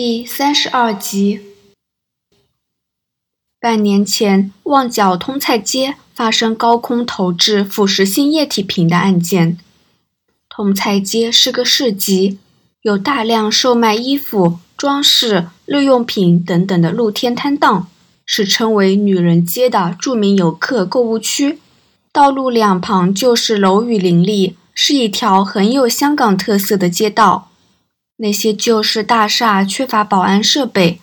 第三十二集。半年前，旺角通菜街发生高空投掷腐蚀性液体瓶的案件。通菜街是个市集，有大量售卖衣服、装饰、日用品等等的露天摊档，是称为“女人街”的著名游客购物区。道路两旁就是楼宇林立，是一条很有香港特色的街道。那些旧式大厦缺乏保安设备。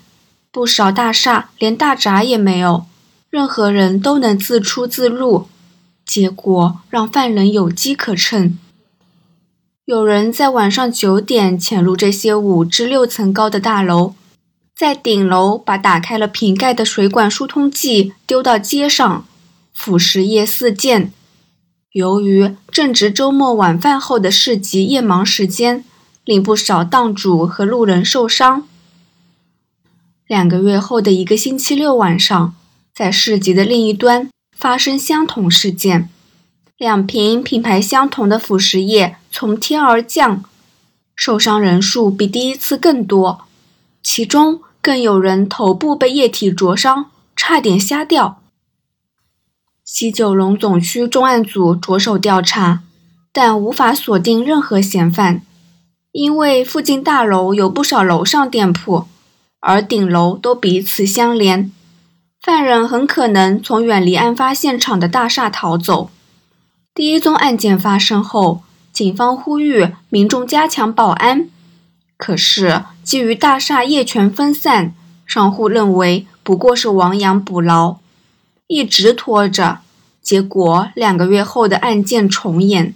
不少大厦连大闸也没有，任何人都能自出自入，结果让犯人有机可乘。有人在晚上九点潜入这些五至六层高的大楼，在顶楼把打开了瓶盖的水管疏通剂丢到街上，腐蚀液四溅。由于正值周末晚饭后的市集夜忙时间，令不少档主和路人受伤。两个月后的一个星期六晚上，在市集的另一端发生相同事件，两瓶品牌相同的腐蚀液从天而降，受伤人数比第一次更多，其中更有人头部被液体灼伤，差点瞎掉。西九龙总区重案组着手调查，但无法锁定任何嫌犯，因为附近大楼有不少楼上店铺。而顶楼都彼此相连，犯人很可能从远离案发现场的大厦逃走。第一宗案件发生后，警方呼吁民众加强保安，可是基于大厦业权分散，商户认为不过是亡羊补牢，一直拖着，结果两个月后的案件重演。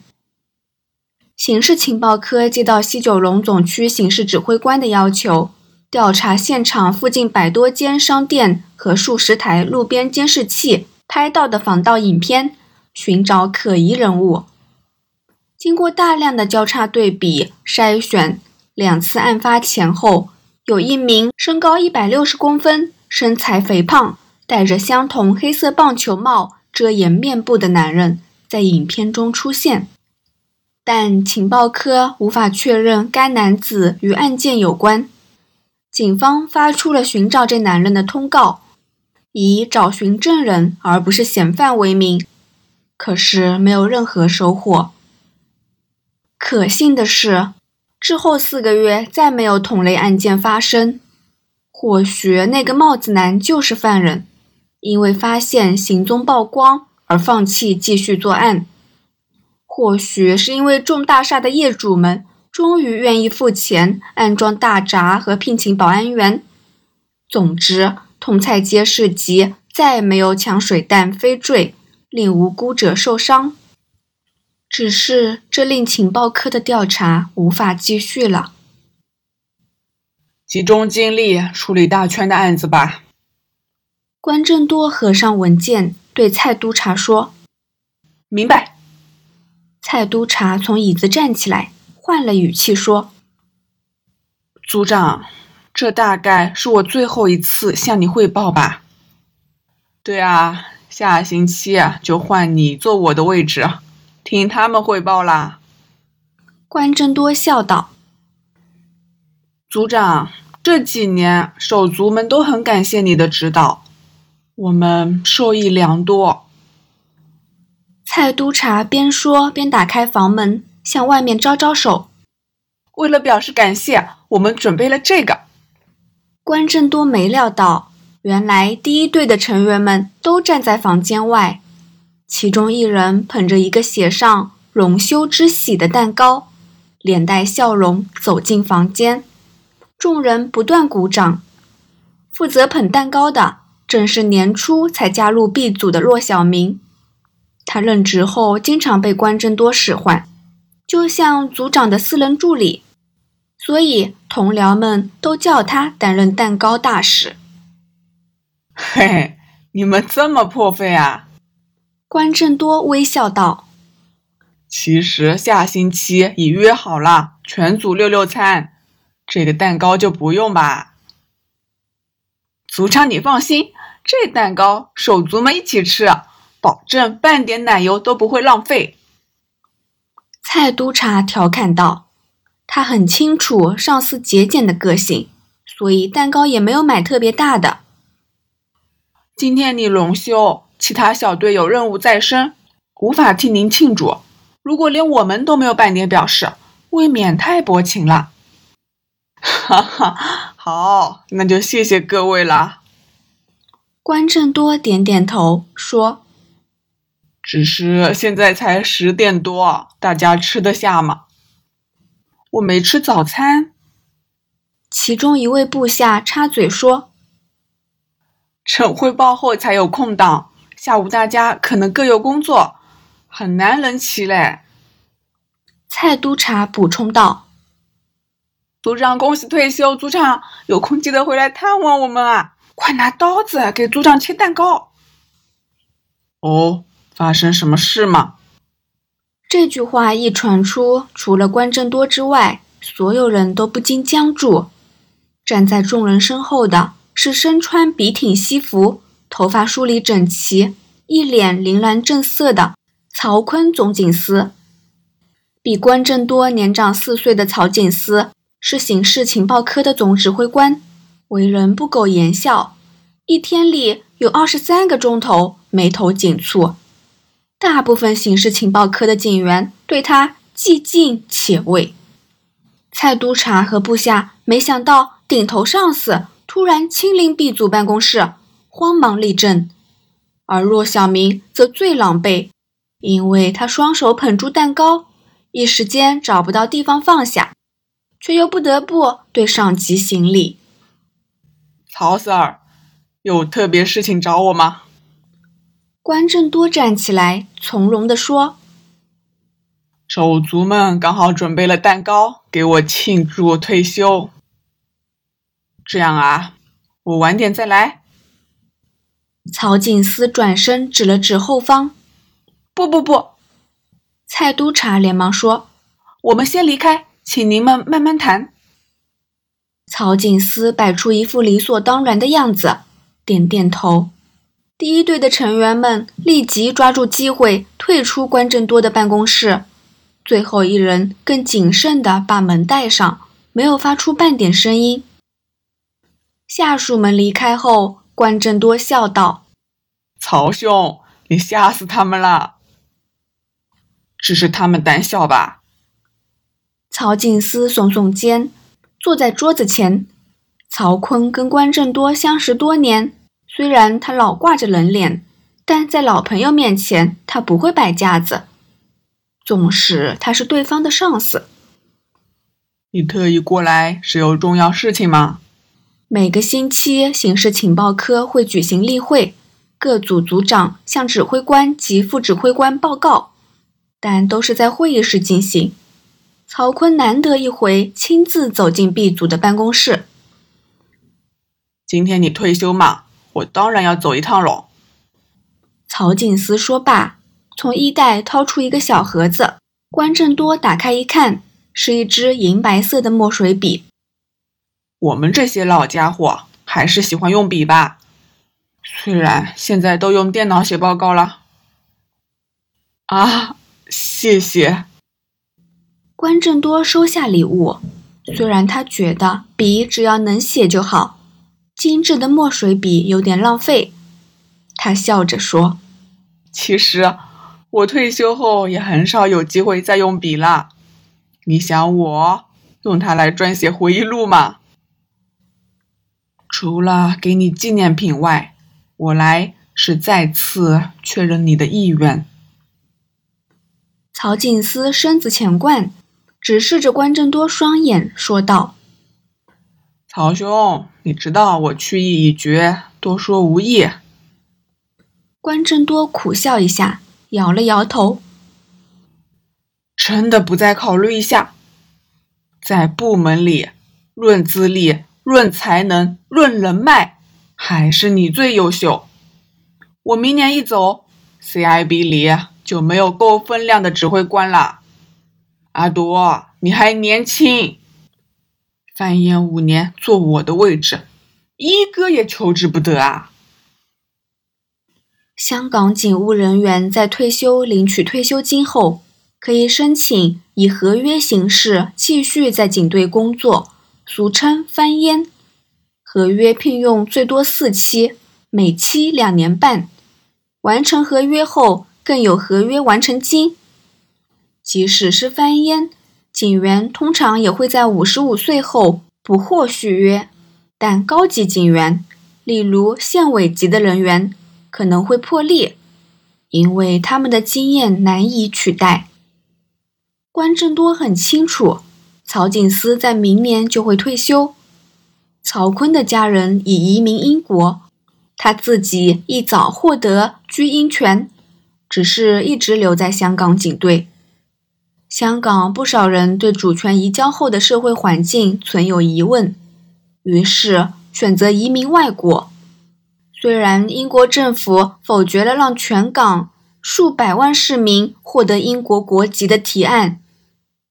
刑事情报科接到西九龙总区刑事指挥官的要求。调查现场附近百多间商店和数十台路边监视器拍到的防盗影片，寻找可疑人物。经过大量的交叉对比筛选，两次案发前后，有一名身高一百六十公分、身材肥胖、戴着相同黑色棒球帽遮掩面部的男人在影片中出现，但情报科无法确认该男子与案件有关。警方发出了寻找这男人的通告，以找寻证人而不是嫌犯为名，可是没有任何收获。可信的是，之后四个月再没有同类案件发生。或许那个帽子男就是犯人，因为发现行踪曝光而放弃继续作案。或许是因为众大厦的业主们。终于愿意付钱安装大闸和聘请保安员。总之，通菜街市集再没有抢水弹飞坠，令无辜者受伤。只是这令情报科的调查无法继续了。集中精力处理大圈的案子吧。关正多合上文件，对蔡督察说：“明白。”蔡督察从椅子站起来。换了语气说：“组长，这大概是我最后一次向你汇报吧？对啊，下星期就换你坐我的位置，听他们汇报啦。”关正多笑道：“组长，这几年手足们都很感谢你的指导，我们受益良多。”蔡督察边说边打开房门。向外面招招手。为了表示感谢，我们准备了这个。关正多没料到，原来第一队的成员们都站在房间外。其中一人捧着一个写上“荣休之喜”的蛋糕，脸带笑容走进房间。众人不断鼓掌。负责捧蛋糕的正是年初才加入 B 组的骆小明。他任职后经常被关正多使唤。就像组长的私人助理，所以同僚们都叫他担任蛋糕大使。嘿嘿，你们这么破费啊？关正多微笑道：“其实下星期已约好了，全组六六餐，这个蛋糕就不用吧。”组长你放心，这蛋糕手足们一起吃，保证半点奶油都不会浪费。蔡督察调侃道：“他很清楚上司节俭的个性，所以蛋糕也没有买特别大的。今天你轮休，其他小队有任务在身，无法替您庆祝。如果连我们都没有半点表示，未免太薄情了。哈哈，好，那就谢谢各位了。关正多点点头说：“只是现在才十点多，大家吃得下吗？”我没吃早餐。其中一位部下插嘴说：“趁汇报后才有空档，下午大家可能各有工作，很难能齐嘞。”蔡督察补充道：“组长，恭喜退休！组长有空记得回来探望我们啊！快拿刀子给组长切蛋糕。”哦，发生什么事吗？这句话一传出，除了关正多之外，所有人都不禁僵住。站在众人身后的是身穿笔挺西服、头发梳理整齐、一脸凛然正色的曹坤总警司。比关正多年长四岁的曹警司是刑事情报科的总指挥官，为人不苟言笑，一天里有二十三个钟头眉头紧蹙。大部分刑事情报科的警员对他既敬且畏。蔡督察和部下没想到。顶头上司突然亲临 B 组办公室，慌忙立正，而骆小明则最狼狈，因为他双手捧住蛋糕，一时间找不到地方放下，却又不得不对上级行礼。曹 Sir，有特别事情找我吗？关正多站起来，从容地说：“手足们刚好准备了蛋糕，给我庆祝退休。”这样啊，我晚点再来。曹锦思转身指了指后方，不不不！蔡督察连忙说：“我们先离开，请您们慢慢谈。”曹锦思摆出一副理所当然的样子，点点头。第一队的成员们立即抓住机会退出关正多的办公室，最后一人更谨慎地把门带上，没有发出半点声音。下属们离开后，关正多笑道：“曹兄，你吓死他们了。只是他们胆小吧？”曹静思耸耸肩，坐在桌子前。曹坤跟关正多相识多年，虽然他老挂着冷脸，但在老朋友面前，他不会摆架子。纵使他是对方的上司，你特意过来是有重要事情吗？每个星期，刑事情报科会举行例会，各组组长向指挥官及副指挥官报告，但都是在会议室进行。曹坤难得一回亲自走进 B 组的办公室。今天你退休嘛，我当然要走一趟喽。曹景思说罢，从衣袋掏出一个小盒子，关正多打开一看，是一支银白色的墨水笔。我们这些老家伙还是喜欢用笔吧，虽然现在都用电脑写报告了。啊，谢谢。关正多收下礼物，虽然他觉得笔只要能写就好，精致的墨水笔有点浪费。他笑着说：“其实我退休后也很少有机会再用笔了。你想我用它来撰写回忆录吗？”除了给你纪念品外，我来是再次确认你的意愿。曹静思身子浅灌，直视着关正多双眼，说道：“曹兄，你知道我去意已决，多说无益。”关正多苦笑一下，摇了摇头：“真的不再考虑一下，在部门里论资历。”论才能，论人脉，还是你最优秀。我明年一走，CIB 里就没有够分量的指挥官了。阿朵，你还年轻，翻烟五年坐我的位置，一哥也求之不得啊！香港警务人员在退休领取退休金后，可以申请以合约形式继续在警队工作。俗称翻烟，合约聘用最多四期，每期两年半。完成合约后，更有合约完成金。即使是翻烟，警员通常也会在五十五岁后不获续约，但高级警员，例如县委级的人员，可能会破例，因为他们的经验难以取代。关正多很清楚，曹景思在明年就会退休。曹锟的家人已移民英国，他自己一早获得居英权，只是一直留在香港警队。香港不少人对主权移交后的社会环境存有疑问，于是选择移民外国。虽然英国政府否决了让全港数百万市民获得英国国籍的提案，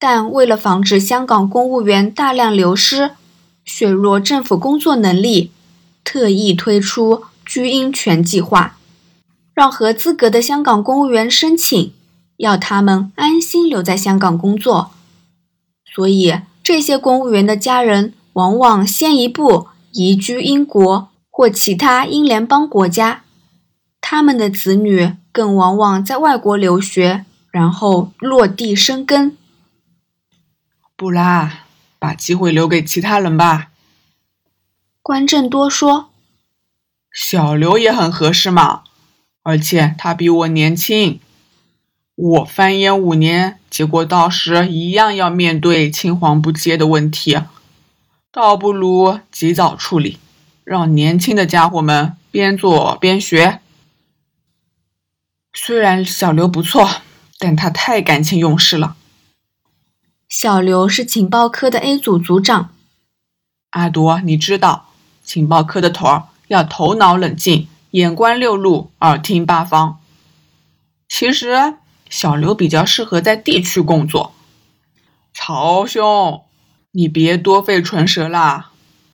但为了防止香港公务员大量流失、削弱政府工作能力，特意推出居英权计划，让合资格的香港公务员申请。要他们安心留在香港工作，所以这些公务员的家人往往先一步移居英国或其他英联邦国家，他们的子女更往往在外国留学，然后落地生根。不啦，把机会留给其他人吧。关正多说：“小刘也很合适嘛，而且他比我年轻。”我翻烟五年，结果到时一样要面对青黄不接的问题，倒不如及早处理，让年轻的家伙们边做边学。虽然小刘不错，但他太感情用事了。小刘是情报科的 A 组组长，阿朵，你知道，情报科的头儿要头脑冷静，眼观六路，耳听八方。其实。小刘比较适合在地区工作。曹兄，你别多费唇舌啦！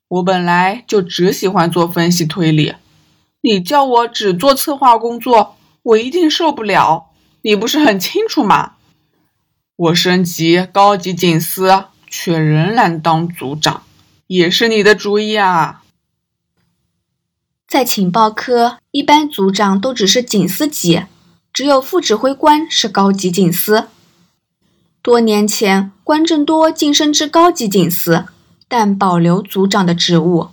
我本来就只喜欢做分析推理，你叫我只做策划工作，我一定受不了。你不是很清楚吗？我升级高级警司，却仍然当组长，也是你的主意啊！在情报科，一般组长都只是警司级。只有副指挥官是高级警司。多年前，关正多晋升至高级警司，但保留组长的职务，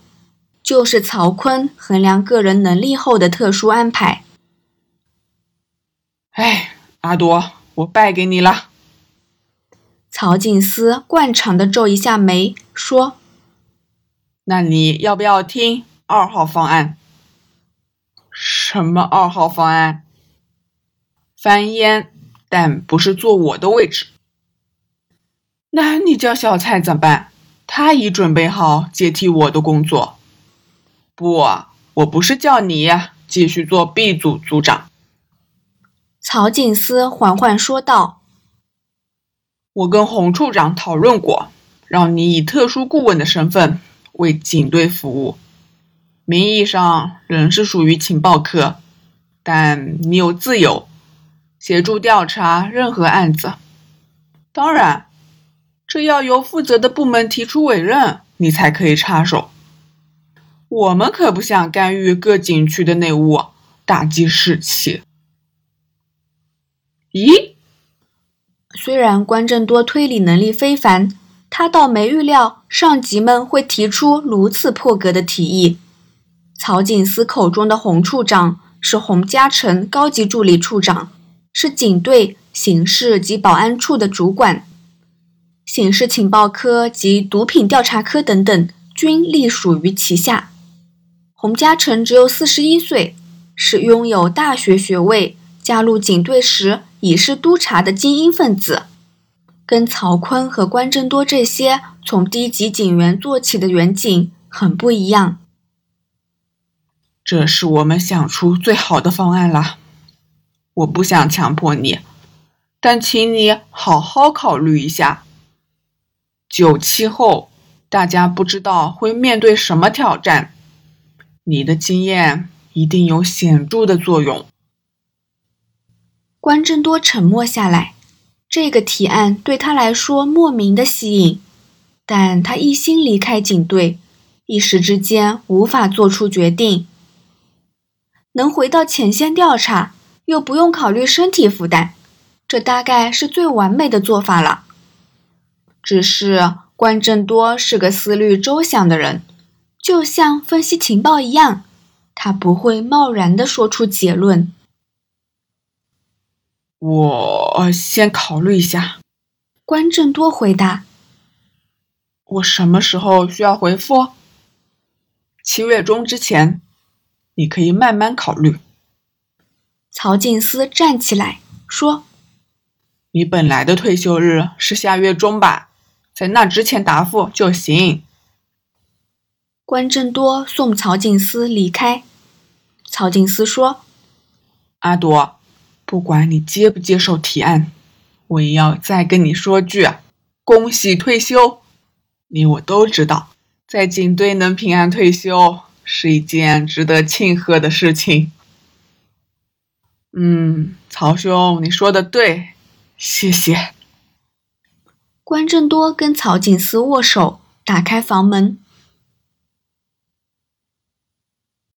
就是曹锟衡量个人能力后的特殊安排。哎，阿朵，我败给你了。曹警司惯常的皱一下眉，说：“那你要不要听二号方案？”什么二号方案？翻烟，但不是坐我的位置。那你叫小蔡怎么办？他已准备好接替我的工作。不，我不是叫你继续做 B 组组长。曹景思缓缓说道：“我跟洪处长讨论过，让你以特殊顾问的身份为警队服务。名义上仍是属于情报科，但你有自由。”协助调查任何案子，当然，这要由负责的部门提出委任，你才可以插手。我们可不想干预各警区的内务，打击士气。咦？虽然关正多推理能力非凡，他倒没预料上级们会提出如此破格的提议。曹景思口中的洪处长是洪嘉诚高级助理处长。是警队刑事及保安处的主管，刑事情报科及毒品调查科等等均隶属于其下。洪嘉诚只有四十一岁，是拥有大学学位，加入警队时已是督察的精英分子，跟曹锟和关正多这些从低级警员做起的员警很不一样。这是我们想出最好的方案了。我不想强迫你，但请你好好考虑一下。九七后，大家不知道会面对什么挑战，你的经验一定有显著的作用。关正多沉默下来，这个提案对他来说莫名的吸引，但他一心离开警队，一时之间无法做出决定。能回到前线调查，又不用考虑身体负担，这大概是最完美的做法了。只是关正多是个思虑周详的人，就像分析情报一样，他不会贸然的说出结论。我先考虑一下。关正多回答。我什么时候需要回复？七月中之前，你可以慢慢考虑。曹静思站起来说：“你本来的退休日是下月中吧？在那之前答复就行。”关正多送曹静思离开。曹静思说：“阿朵，不管你接不接受提案，我也要再跟你说句：恭喜退休。”你我都知道，在警队能平安退休是一件值得庆贺的事情。嗯，曹兄，你说的对，谢谢。关正多跟曹景思握手，打开房门。